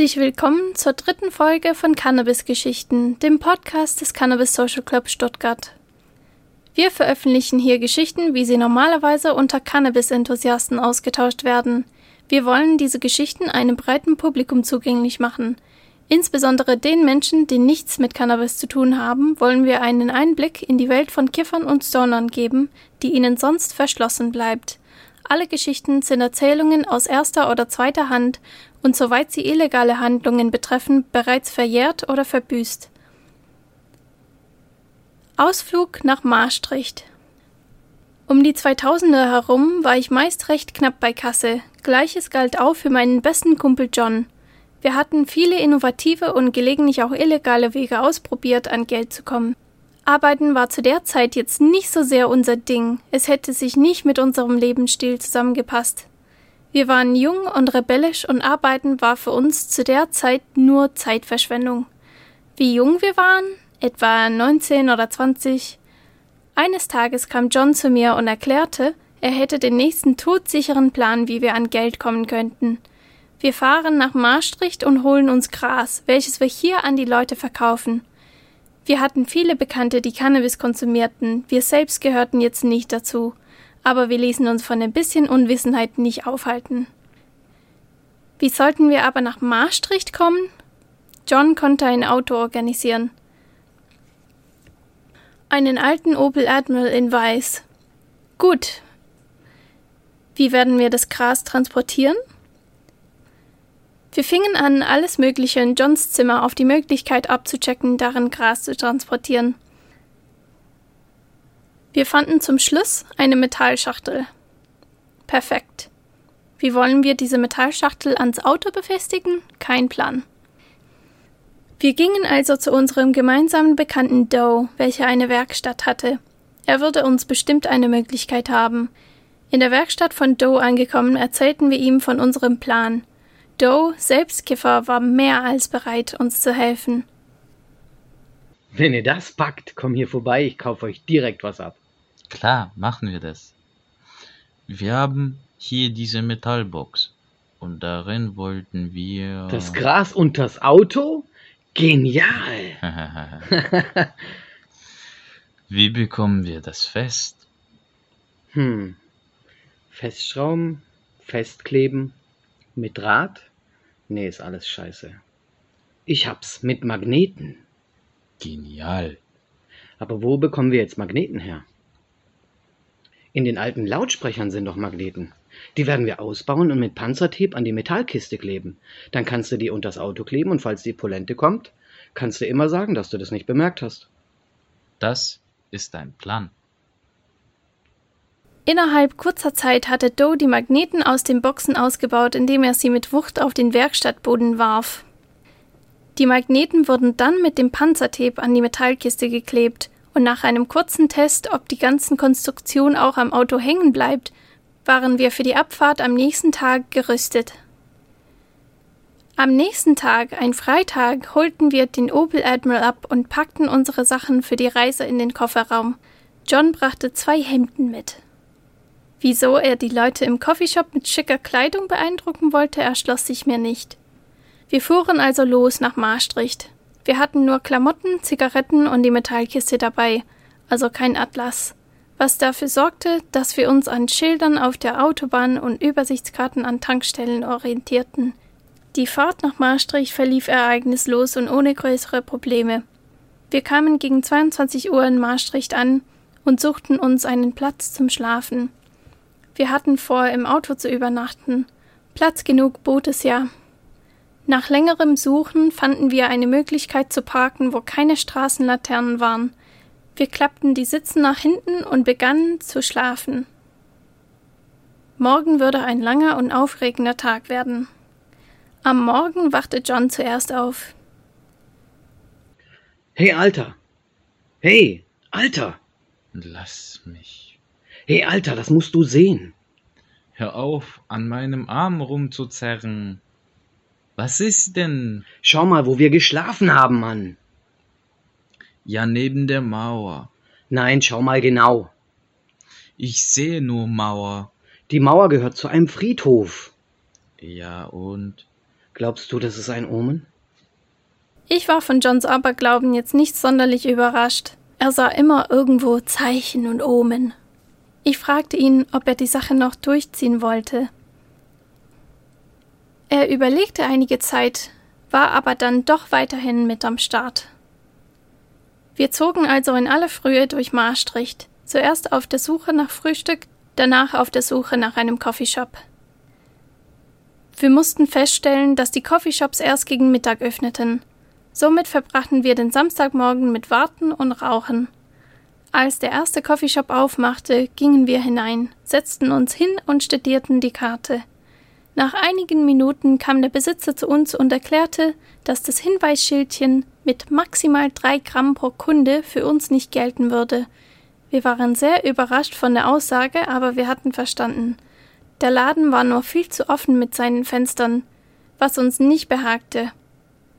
Herzlich willkommen zur dritten Folge von Cannabis Geschichten, dem Podcast des Cannabis Social Club Stuttgart. Wir veröffentlichen hier Geschichten, wie sie normalerweise unter Cannabis-Enthusiasten ausgetauscht werden. Wir wollen diese Geschichten einem breiten Publikum zugänglich machen. Insbesondere den Menschen, die nichts mit Cannabis zu tun haben, wollen wir einen Einblick in die Welt von Kiffern und Stonern geben, die ihnen sonst verschlossen bleibt. Alle Geschichten sind Erzählungen aus erster oder zweiter Hand und soweit sie illegale Handlungen betreffen, bereits verjährt oder verbüßt. Ausflug nach Maastricht Um die 2000er herum war ich meist recht knapp bei Kasse. Gleiches galt auch für meinen besten Kumpel John. Wir hatten viele innovative und gelegentlich auch illegale Wege ausprobiert, an Geld zu kommen. Arbeiten war zu der Zeit jetzt nicht so sehr unser Ding, es hätte sich nicht mit unserem Lebensstil zusammengepasst. Wir waren jung und rebellisch und Arbeiten war für uns zu der Zeit nur Zeitverschwendung. Wie jung wir waren? Etwa 19 oder 20. Eines Tages kam John zu mir und erklärte, er hätte den nächsten todsicheren Plan, wie wir an Geld kommen könnten. Wir fahren nach Maastricht und holen uns Gras, welches wir hier an die Leute verkaufen. Wir hatten viele Bekannte, die Cannabis konsumierten, wir selbst gehörten jetzt nicht dazu aber wir ließen uns von ein bisschen Unwissenheit nicht aufhalten. Wie sollten wir aber nach Maastricht kommen? John konnte ein Auto organisieren. Einen alten Opel Admiral in Weiß. Gut. Wie werden wir das Gras transportieren? Wir fingen an, alles Mögliche in Johns Zimmer auf die Möglichkeit abzuchecken, darin Gras zu transportieren. Wir fanden zum Schluss eine Metallschachtel. Perfekt. Wie wollen wir diese Metallschachtel ans Auto befestigen? Kein Plan. Wir gingen also zu unserem gemeinsamen Bekannten Doe, welcher eine Werkstatt hatte. Er würde uns bestimmt eine Möglichkeit haben. In der Werkstatt von Doe angekommen, erzählten wir ihm von unserem Plan. Doe, Selbstkiffer, war mehr als bereit, uns zu helfen. Wenn ihr das packt, komm hier vorbei, ich kaufe euch direkt was ab. Klar, machen wir das. Wir haben hier diese Metallbox und darin wollten wir. Das Gras und das Auto? Genial! Wie bekommen wir das fest? Hm. Festschrauben, festkleben, mit Draht? Nee, ist alles scheiße. Ich hab's mit Magneten. Genial. Aber wo bekommen wir jetzt Magneten her? In den alten Lautsprechern sind doch Magneten. Die werden wir ausbauen und mit Panzertape an die Metallkiste kleben. Dann kannst du die unters Auto kleben und falls die Polente kommt, kannst du immer sagen, dass du das nicht bemerkt hast. Das ist ein Plan. Innerhalb kurzer Zeit hatte Doe die Magneten aus den Boxen ausgebaut, indem er sie mit Wucht auf den Werkstattboden warf. Die Magneten wurden dann mit dem Panzertape an die Metallkiste geklebt und nach einem kurzen Test, ob die ganze Konstruktion auch am Auto hängen bleibt, waren wir für die Abfahrt am nächsten Tag gerüstet. Am nächsten Tag, ein Freitag, holten wir den Opel Admiral ab und packten unsere Sachen für die Reise in den Kofferraum. John brachte zwei Hemden mit. Wieso er die Leute im Coffeeshop mit schicker Kleidung beeindrucken wollte, erschloss sich mir nicht. Wir fuhren also los nach Maastricht. Wir hatten nur Klamotten, Zigaretten und die Metallkiste dabei, also kein Atlas, was dafür sorgte, dass wir uns an Schildern auf der Autobahn und Übersichtskarten an Tankstellen orientierten. Die Fahrt nach Maastricht verlief ereignislos und ohne größere Probleme. Wir kamen gegen 22 Uhr in Maastricht an und suchten uns einen Platz zum Schlafen. Wir hatten vor, im Auto zu übernachten. Platz genug bot es ja, nach längerem Suchen fanden wir eine Möglichkeit zu parken, wo keine Straßenlaternen waren. Wir klappten die Sitze nach hinten und begannen zu schlafen. Morgen würde ein langer und aufregender Tag werden. Am Morgen wachte John zuerst auf. Hey, Alter! Hey, Alter! Lass mich. Hey, Alter, das musst du sehen. Hör auf, an meinem Arm rumzuzerren. Was ist denn? Schau mal, wo wir geschlafen haben, Mann. Ja, neben der Mauer. Nein, schau mal genau. Ich sehe nur Mauer. Die Mauer gehört zu einem Friedhof. Ja, und? Glaubst du, das ist ein Omen? Ich war von Johns Aberglauben jetzt nicht sonderlich überrascht. Er sah immer irgendwo Zeichen und Omen. Ich fragte ihn, ob er die Sache noch durchziehen wollte. Er überlegte einige Zeit, war aber dann doch weiterhin mit am Start. Wir zogen also in aller Frühe durch Maastricht, zuerst auf der Suche nach Frühstück, danach auf der Suche nach einem Coffeeshop. Wir mussten feststellen, dass die Coffeeshops erst gegen Mittag öffneten. Somit verbrachten wir den Samstagmorgen mit Warten und Rauchen. Als der erste Coffeeshop aufmachte, gingen wir hinein, setzten uns hin und studierten die Karte. Nach einigen Minuten kam der Besitzer zu uns und erklärte, dass das Hinweisschildchen mit maximal drei Gramm pro Kunde für uns nicht gelten würde. Wir waren sehr überrascht von der Aussage, aber wir hatten verstanden. Der Laden war nur viel zu offen mit seinen Fenstern, was uns nicht behagte.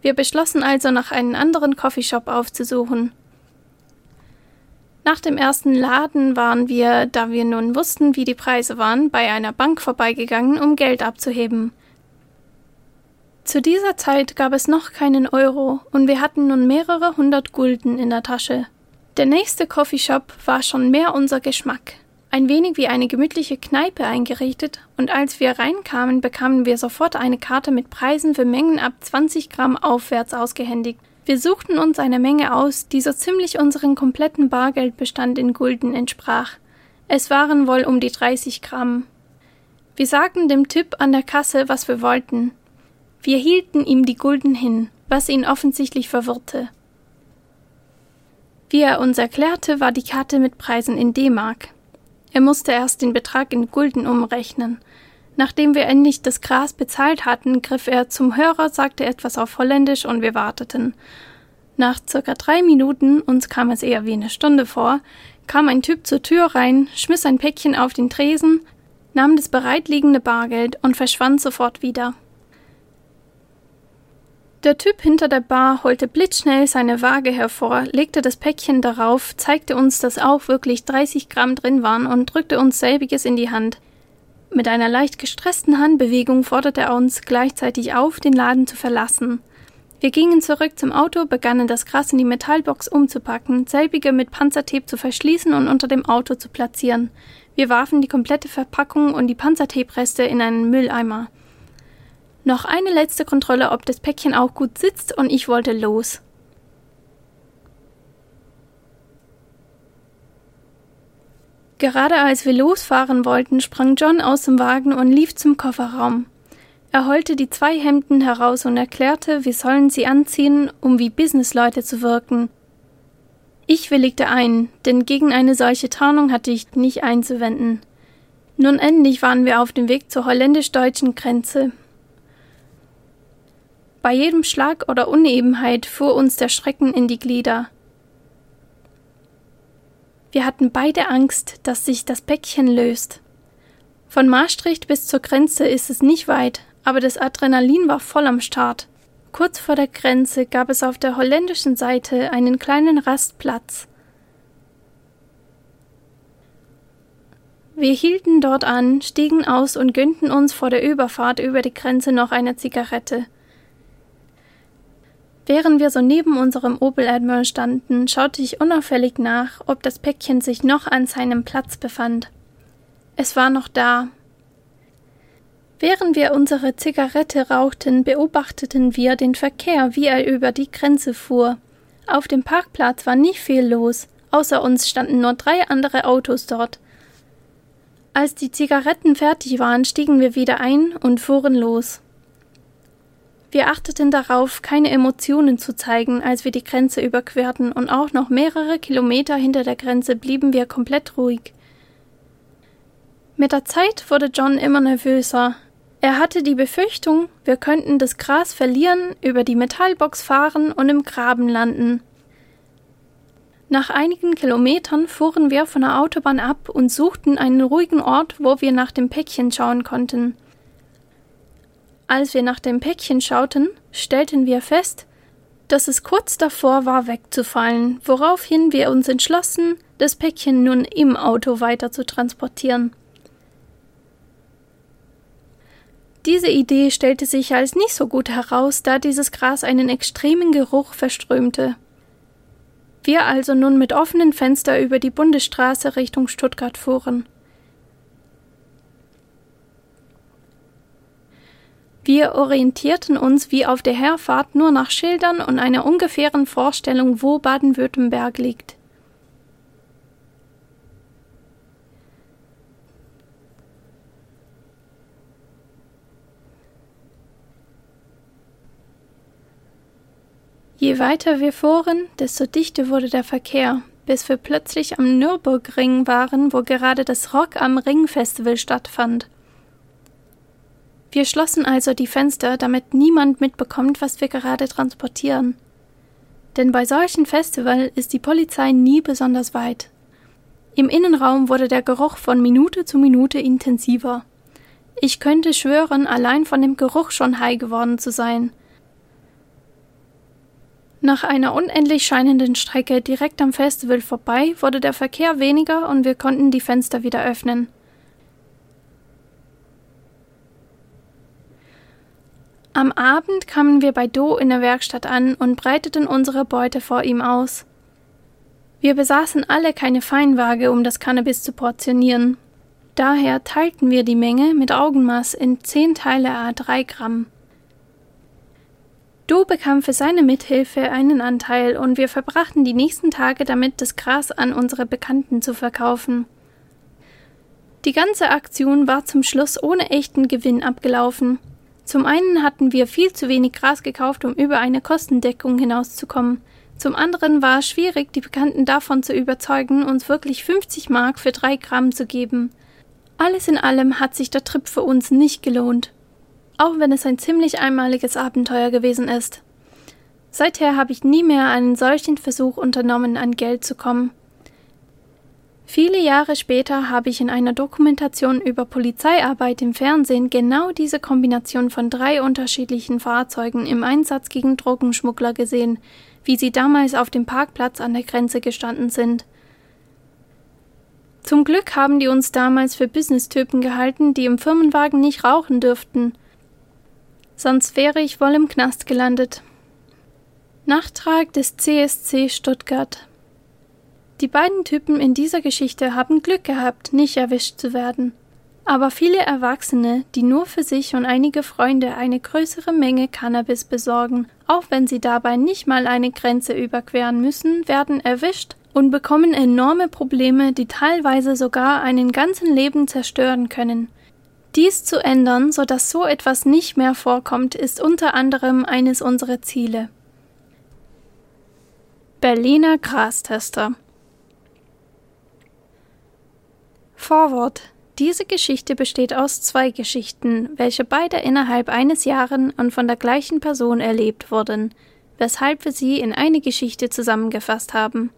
Wir beschlossen also, nach einem anderen Coffeeshop aufzusuchen. Nach dem ersten Laden waren wir, da wir nun wussten, wie die Preise waren, bei einer Bank vorbeigegangen, um Geld abzuheben. Zu dieser Zeit gab es noch keinen Euro und wir hatten nun mehrere hundert Gulden in der Tasche. Der nächste Coffeeshop war schon mehr unser Geschmack. Ein wenig wie eine gemütliche Kneipe eingerichtet, und als wir reinkamen, bekamen wir sofort eine Karte mit Preisen für Mengen ab 20 Gramm aufwärts ausgehändigt. Wir suchten uns eine Menge aus, die so ziemlich unseren kompletten Bargeldbestand in Gulden entsprach. Es waren wohl um die 30 Gramm. Wir sagten dem Typ an der Kasse, was wir wollten. Wir hielten ihm die Gulden hin, was ihn offensichtlich verwirrte. Wie er uns erklärte, war die Karte mit Preisen in D-Mark. Er musste erst den Betrag in Gulden umrechnen. Nachdem wir endlich das Gras bezahlt hatten, griff er zum Hörer, sagte etwas auf Holländisch und wir warteten. Nach circa drei Minuten, uns kam es eher wie eine Stunde vor, kam ein Typ zur Tür rein, schmiss ein Päckchen auf den Tresen, nahm das bereitliegende Bargeld und verschwand sofort wieder. Der Typ hinter der Bar holte blitzschnell seine Waage hervor, legte das Päckchen darauf, zeigte uns, dass auch wirklich 30 Gramm drin waren und drückte uns selbiges in die Hand. Mit einer leicht gestressten Handbewegung forderte er uns gleichzeitig auf, den Laden zu verlassen. Wir gingen zurück zum Auto, begannen das Gras in die Metallbox umzupacken, selbige mit Panzertape zu verschließen und unter dem Auto zu platzieren. Wir warfen die komplette Verpackung und die Panzertape-Reste in einen Mülleimer. Noch eine letzte Kontrolle, ob das Päckchen auch gut sitzt, und ich wollte los. Gerade als wir losfahren wollten, sprang John aus dem Wagen und lief zum Kofferraum. Er holte die zwei Hemden heraus und erklärte, wir sollen sie anziehen, um wie Businessleute zu wirken. Ich willigte ein, denn gegen eine solche Tarnung hatte ich nicht einzuwenden. Nun endlich waren wir auf dem Weg zur holländisch-deutschen Grenze. Bei jedem Schlag oder Unebenheit fuhr uns der Schrecken in die Glieder. Wir hatten beide Angst, dass sich das Päckchen löst. Von Maastricht bis zur Grenze ist es nicht weit, aber das Adrenalin war voll am Start. Kurz vor der Grenze gab es auf der holländischen Seite einen kleinen Rastplatz. Wir hielten dort an, stiegen aus und gönnten uns vor der Überfahrt über die Grenze noch eine Zigarette. Während wir so neben unserem Opel Admiral standen, schaute ich unauffällig nach, ob das Päckchen sich noch an seinem Platz befand. Es war noch da. Während wir unsere Zigarette rauchten, beobachteten wir den Verkehr, wie er über die Grenze fuhr. Auf dem Parkplatz war nicht viel los, außer uns standen nur drei andere Autos dort. Als die Zigaretten fertig waren, stiegen wir wieder ein und fuhren los. Wir achteten darauf, keine Emotionen zu zeigen, als wir die Grenze überquerten, und auch noch mehrere Kilometer hinter der Grenze blieben wir komplett ruhig. Mit der Zeit wurde John immer nervöser. Er hatte die Befürchtung, wir könnten das Gras verlieren, über die Metallbox fahren und im Graben landen. Nach einigen Kilometern fuhren wir von der Autobahn ab und suchten einen ruhigen Ort, wo wir nach dem Päckchen schauen konnten. Als wir nach dem Päckchen schauten, stellten wir fest, dass es kurz davor war wegzufallen, woraufhin wir uns entschlossen, das Päckchen nun im Auto weiter zu transportieren. Diese Idee stellte sich als nicht so gut heraus, da dieses Gras einen extremen Geruch verströmte. Wir also nun mit offenen Fenster über die Bundesstraße Richtung Stuttgart fuhren. Wir orientierten uns wie auf der Herfahrt nur nach Schildern und einer ungefähren Vorstellung, wo Baden-Württemberg liegt. Je weiter wir fuhren, desto dichter wurde der Verkehr, bis wir plötzlich am Nürburgring waren, wo gerade das Rock am Ring Festival stattfand. Wir schlossen also die Fenster, damit niemand mitbekommt, was wir gerade transportieren. Denn bei solchen Festival ist die Polizei nie besonders weit. Im Innenraum wurde der Geruch von Minute zu Minute intensiver. Ich könnte schwören, allein von dem Geruch schon high geworden zu sein. Nach einer unendlich scheinenden Strecke direkt am Festival vorbei wurde der Verkehr weniger und wir konnten die Fenster wieder öffnen. Am Abend kamen wir bei Do in der Werkstatt an und breiteten unsere Beute vor ihm aus. Wir besaßen alle keine Feinwaage, um das Cannabis zu portionieren. Daher teilten wir die Menge mit Augenmaß in zehn Teile a drei Gramm. Do bekam für seine Mithilfe einen Anteil und wir verbrachten die nächsten Tage damit, das Gras an unsere Bekannten zu verkaufen. Die ganze Aktion war zum Schluss ohne echten Gewinn abgelaufen. Zum einen hatten wir viel zu wenig Gras gekauft, um über eine Kostendeckung hinauszukommen. Zum anderen war es schwierig, die Bekannten davon zu überzeugen, uns wirklich 50 Mark für drei Gramm zu geben. Alles in allem hat sich der Trip für uns nicht gelohnt. Auch wenn es ein ziemlich einmaliges Abenteuer gewesen ist. Seither habe ich nie mehr einen solchen Versuch unternommen, an Geld zu kommen. Viele Jahre später habe ich in einer Dokumentation über Polizeiarbeit im Fernsehen genau diese Kombination von drei unterschiedlichen Fahrzeugen im Einsatz gegen Drogenschmuggler gesehen, wie sie damals auf dem Parkplatz an der Grenze gestanden sind. Zum Glück haben die uns damals für Business-Typen gehalten, die im Firmenwagen nicht rauchen dürften. Sonst wäre ich wohl im Knast gelandet. Nachtrag des CSC Stuttgart die beiden Typen in dieser Geschichte haben Glück gehabt, nicht erwischt zu werden. Aber viele Erwachsene, die nur für sich und einige Freunde eine größere Menge Cannabis besorgen, auch wenn sie dabei nicht mal eine Grenze überqueren müssen, werden erwischt und bekommen enorme Probleme, die teilweise sogar einen ganzen Leben zerstören können. Dies zu ändern, so dass so etwas nicht mehr vorkommt, ist unter anderem eines unserer Ziele. Berliner Grastester Vorwort diese Geschichte besteht aus zwei Geschichten, welche beide innerhalb eines Jahres und von der gleichen Person erlebt wurden, weshalb wir sie in eine Geschichte zusammengefasst haben.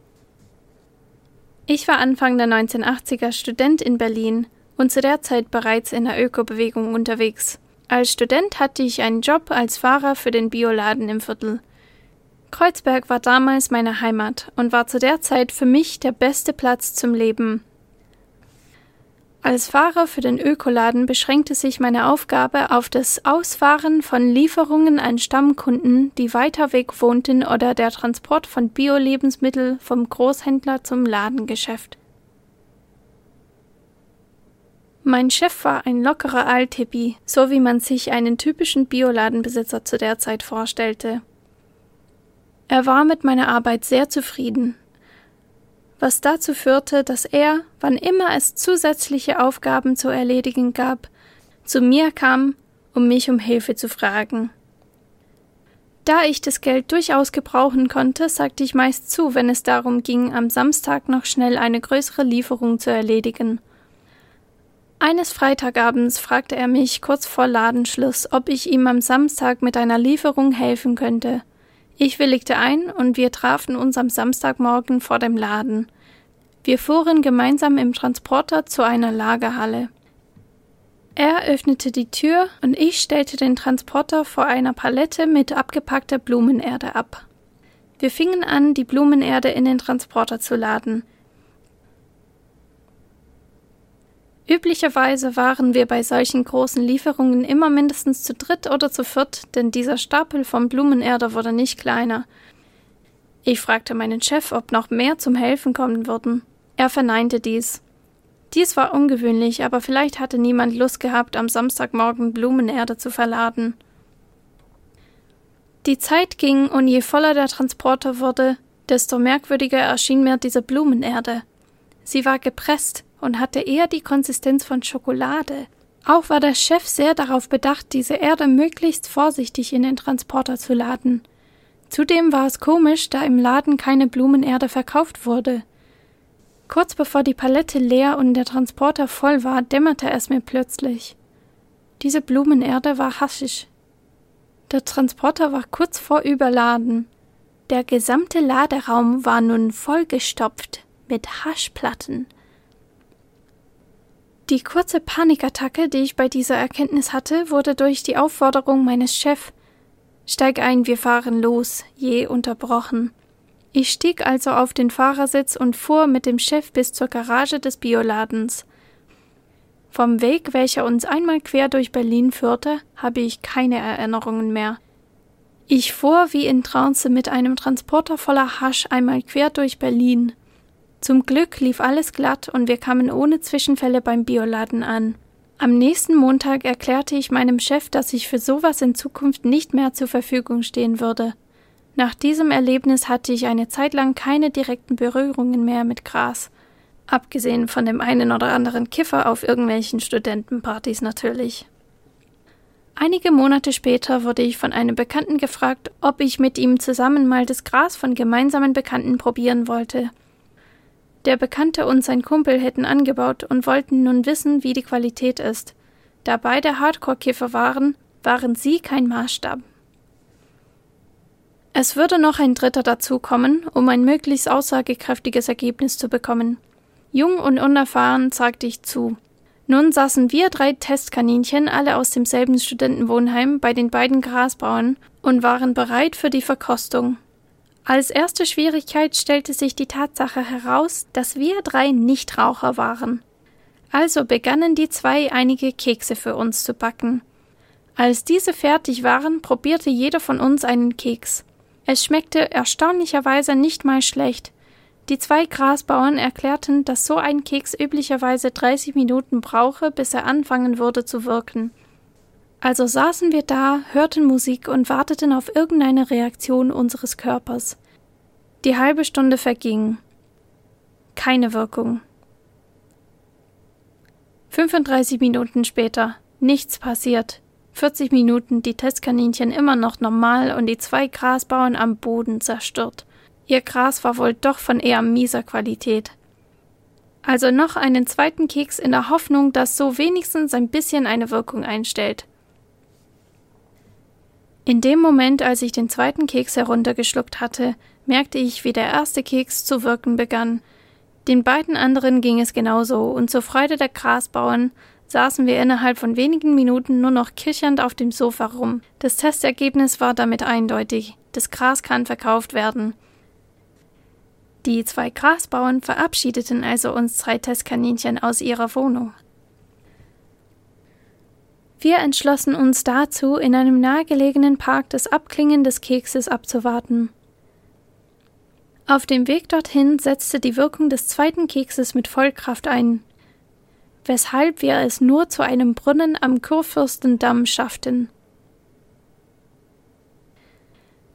Ich war Anfang der 1980er Student in Berlin und zu der Zeit bereits in der Ökobewegung unterwegs. Als Student hatte ich einen Job als Fahrer für den Bioladen im Viertel. Kreuzberg war damals meine Heimat und war zu der Zeit für mich der beste Platz zum Leben, als Fahrer für den Ökoladen beschränkte sich meine Aufgabe auf das Ausfahren von Lieferungen an Stammkunden, die weiter weg wohnten oder der Transport von Bio-Lebensmittel vom Großhändler zum Ladengeschäft. Mein Chef war ein lockerer Althippie, so wie man sich einen typischen Bioladenbesitzer zu der Zeit vorstellte. Er war mit meiner Arbeit sehr zufrieden, was dazu führte, dass er, wann immer es zusätzliche Aufgaben zu erledigen gab, zu mir kam, um mich um Hilfe zu fragen. Da ich das Geld durchaus gebrauchen konnte, sagte ich meist zu, wenn es darum ging, am Samstag noch schnell eine größere Lieferung zu erledigen. Eines Freitagabends fragte er mich kurz vor Ladenschluss, ob ich ihm am Samstag mit einer Lieferung helfen könnte. Ich willigte ein und wir trafen uns am Samstagmorgen vor dem Laden. Wir fuhren gemeinsam im Transporter zu einer Lagerhalle. Er öffnete die Tür und ich stellte den Transporter vor einer Palette mit abgepackter Blumenerde ab. Wir fingen an, die Blumenerde in den Transporter zu laden. Üblicherweise waren wir bei solchen großen Lieferungen immer mindestens zu dritt oder zu viert, denn dieser Stapel vom Blumenerde wurde nicht kleiner. Ich fragte meinen Chef, ob noch mehr zum Helfen kommen würden. Er verneinte dies. Dies war ungewöhnlich, aber vielleicht hatte niemand Lust gehabt, am Samstagmorgen Blumenerde zu verladen. Die Zeit ging, und je voller der Transporter wurde, desto merkwürdiger erschien mir diese Blumenerde. Sie war gepresst und hatte eher die Konsistenz von Schokolade. Auch war der Chef sehr darauf bedacht, diese Erde möglichst vorsichtig in den Transporter zu laden. Zudem war es komisch, da im Laden keine Blumenerde verkauft wurde. Kurz bevor die Palette leer und der Transporter voll war, dämmerte es mir plötzlich. Diese Blumenerde war Haschisch. Der Transporter war kurz vor Überladen. Der gesamte Laderaum war nun vollgestopft mit Haschplatten. Die kurze Panikattacke, die ich bei dieser Erkenntnis hatte, wurde durch die Aufforderung meines Chefs Steig ein, wir fahren los, je unterbrochen. Ich stieg also auf den Fahrersitz und fuhr mit dem Chef bis zur Garage des Bioladens. Vom Weg, welcher uns einmal quer durch Berlin führte, habe ich keine Erinnerungen mehr. Ich fuhr wie in Trance mit einem Transporter voller Hasch einmal quer durch Berlin. Zum Glück lief alles glatt und wir kamen ohne Zwischenfälle beim Bioladen an. Am nächsten Montag erklärte ich meinem Chef, dass ich für sowas in Zukunft nicht mehr zur Verfügung stehen würde. Nach diesem Erlebnis hatte ich eine Zeit lang keine direkten Berührungen mehr mit Gras. Abgesehen von dem einen oder anderen Kiffer auf irgendwelchen Studentenpartys natürlich. Einige Monate später wurde ich von einem Bekannten gefragt, ob ich mit ihm zusammen mal das Gras von gemeinsamen Bekannten probieren wollte. Der Bekannte und sein Kumpel hätten angebaut und wollten nun wissen, wie die Qualität ist. Da beide Hardcore-Kiffer waren, waren sie kein Maßstab. Es würde noch ein Dritter dazukommen, um ein möglichst aussagekräftiges Ergebnis zu bekommen. Jung und unerfahren sagte ich zu. Nun saßen wir drei Testkaninchen, alle aus demselben Studentenwohnheim, bei den beiden Grasbauern und waren bereit für die Verkostung. Als erste Schwierigkeit stellte sich die Tatsache heraus, dass wir drei Nichtraucher waren. Also begannen die zwei einige Kekse für uns zu backen. Als diese fertig waren, probierte jeder von uns einen Keks. Es schmeckte erstaunlicherweise nicht mal schlecht. Die zwei Grasbauern erklärten, dass so ein Keks üblicherweise 30 Minuten brauche, bis er anfangen würde zu wirken. Also saßen wir da, hörten Musik und warteten auf irgendeine Reaktion unseres Körpers. Die halbe Stunde verging. Keine Wirkung. 35 Minuten später. Nichts passiert. 40 Minuten die Testkaninchen immer noch normal und die zwei Grasbauern am Boden zerstört. Ihr Gras war wohl doch von eher mieser Qualität. Also noch einen zweiten Keks in der Hoffnung, dass so wenigstens ein bisschen eine Wirkung einstellt. In dem Moment, als ich den zweiten Keks heruntergeschluckt hatte, merkte ich, wie der erste Keks zu wirken begann. Den beiden anderen ging es genauso, und zur Freude der Grasbauern saßen wir innerhalb von wenigen Minuten nur noch kichernd auf dem Sofa rum. Das Testergebnis war damit eindeutig. Das Gras kann verkauft werden. Die zwei Grasbauern verabschiedeten also uns drei Testkaninchen aus ihrer Wohnung. Wir entschlossen uns dazu, in einem nahegelegenen Park das Abklingen des Kekses abzuwarten. Auf dem Weg dorthin setzte die Wirkung des zweiten Kekses mit Vollkraft ein weshalb wir es nur zu einem Brunnen am Kurfürstendamm schafften.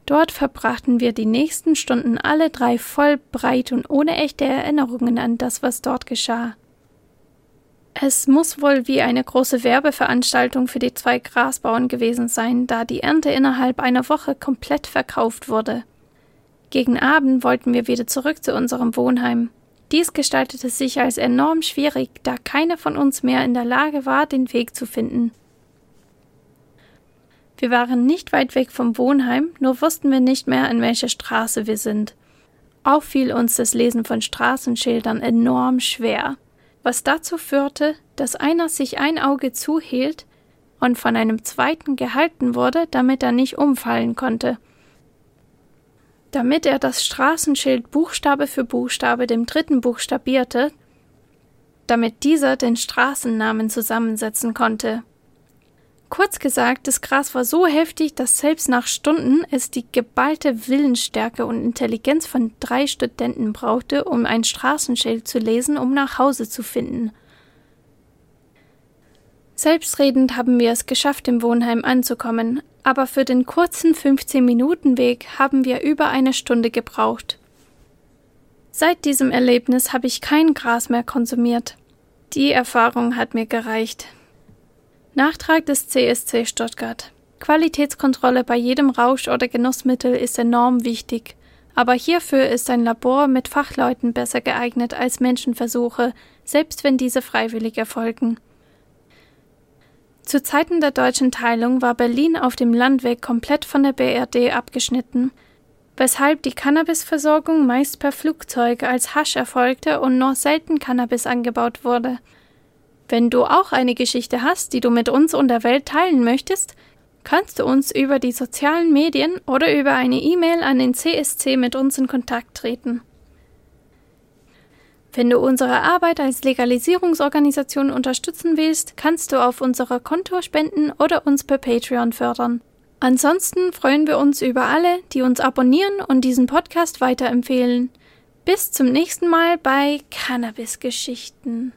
Dort verbrachten wir die nächsten Stunden alle drei voll breit und ohne echte Erinnerungen an das, was dort geschah. Es muss wohl wie eine große Werbeveranstaltung für die zwei Grasbauern gewesen sein, da die Ernte innerhalb einer Woche komplett verkauft wurde. Gegen Abend wollten wir wieder zurück zu unserem Wohnheim. Dies gestaltete sich als enorm schwierig, da keiner von uns mehr in der Lage war, den Weg zu finden. Wir waren nicht weit weg vom Wohnheim, nur wussten wir nicht mehr, an welcher Straße wir sind. Auch fiel uns das Lesen von Straßenschildern enorm schwer, was dazu führte, dass einer sich ein Auge zuhielt und von einem zweiten gehalten wurde, damit er nicht umfallen konnte damit er das Straßenschild Buchstabe für Buchstabe dem dritten buchstabierte, damit dieser den Straßennamen zusammensetzen konnte. Kurz gesagt, das Gras war so heftig, dass selbst nach Stunden es die geballte Willensstärke und Intelligenz von drei Studenten brauchte, um ein Straßenschild zu lesen, um nach Hause zu finden. Selbstredend haben wir es geschafft, im Wohnheim anzukommen, aber für den kurzen 15-Minuten-Weg haben wir über eine Stunde gebraucht. Seit diesem Erlebnis habe ich kein Gras mehr konsumiert. Die Erfahrung hat mir gereicht. Nachtrag des CSC Stuttgart. Qualitätskontrolle bei jedem Rausch- oder Genussmittel ist enorm wichtig, aber hierfür ist ein Labor mit Fachleuten besser geeignet als Menschenversuche, selbst wenn diese freiwillig erfolgen. Zu Zeiten der deutschen Teilung war Berlin auf dem Landweg komplett von der BRD abgeschnitten, weshalb die Cannabisversorgung meist per Flugzeug als Hasch erfolgte und nur selten Cannabis angebaut wurde – wenn du auch eine Geschichte hast, die du mit uns und der Welt teilen möchtest, kannst du uns über die sozialen Medien oder über eine E-Mail an den CSC mit uns in Kontakt treten. Wenn du unsere Arbeit als Legalisierungsorganisation unterstützen willst, kannst du auf unserer Konto spenden oder uns per Patreon fördern. Ansonsten freuen wir uns über alle, die uns abonnieren und diesen Podcast weiterempfehlen. Bis zum nächsten Mal bei Cannabis Geschichten.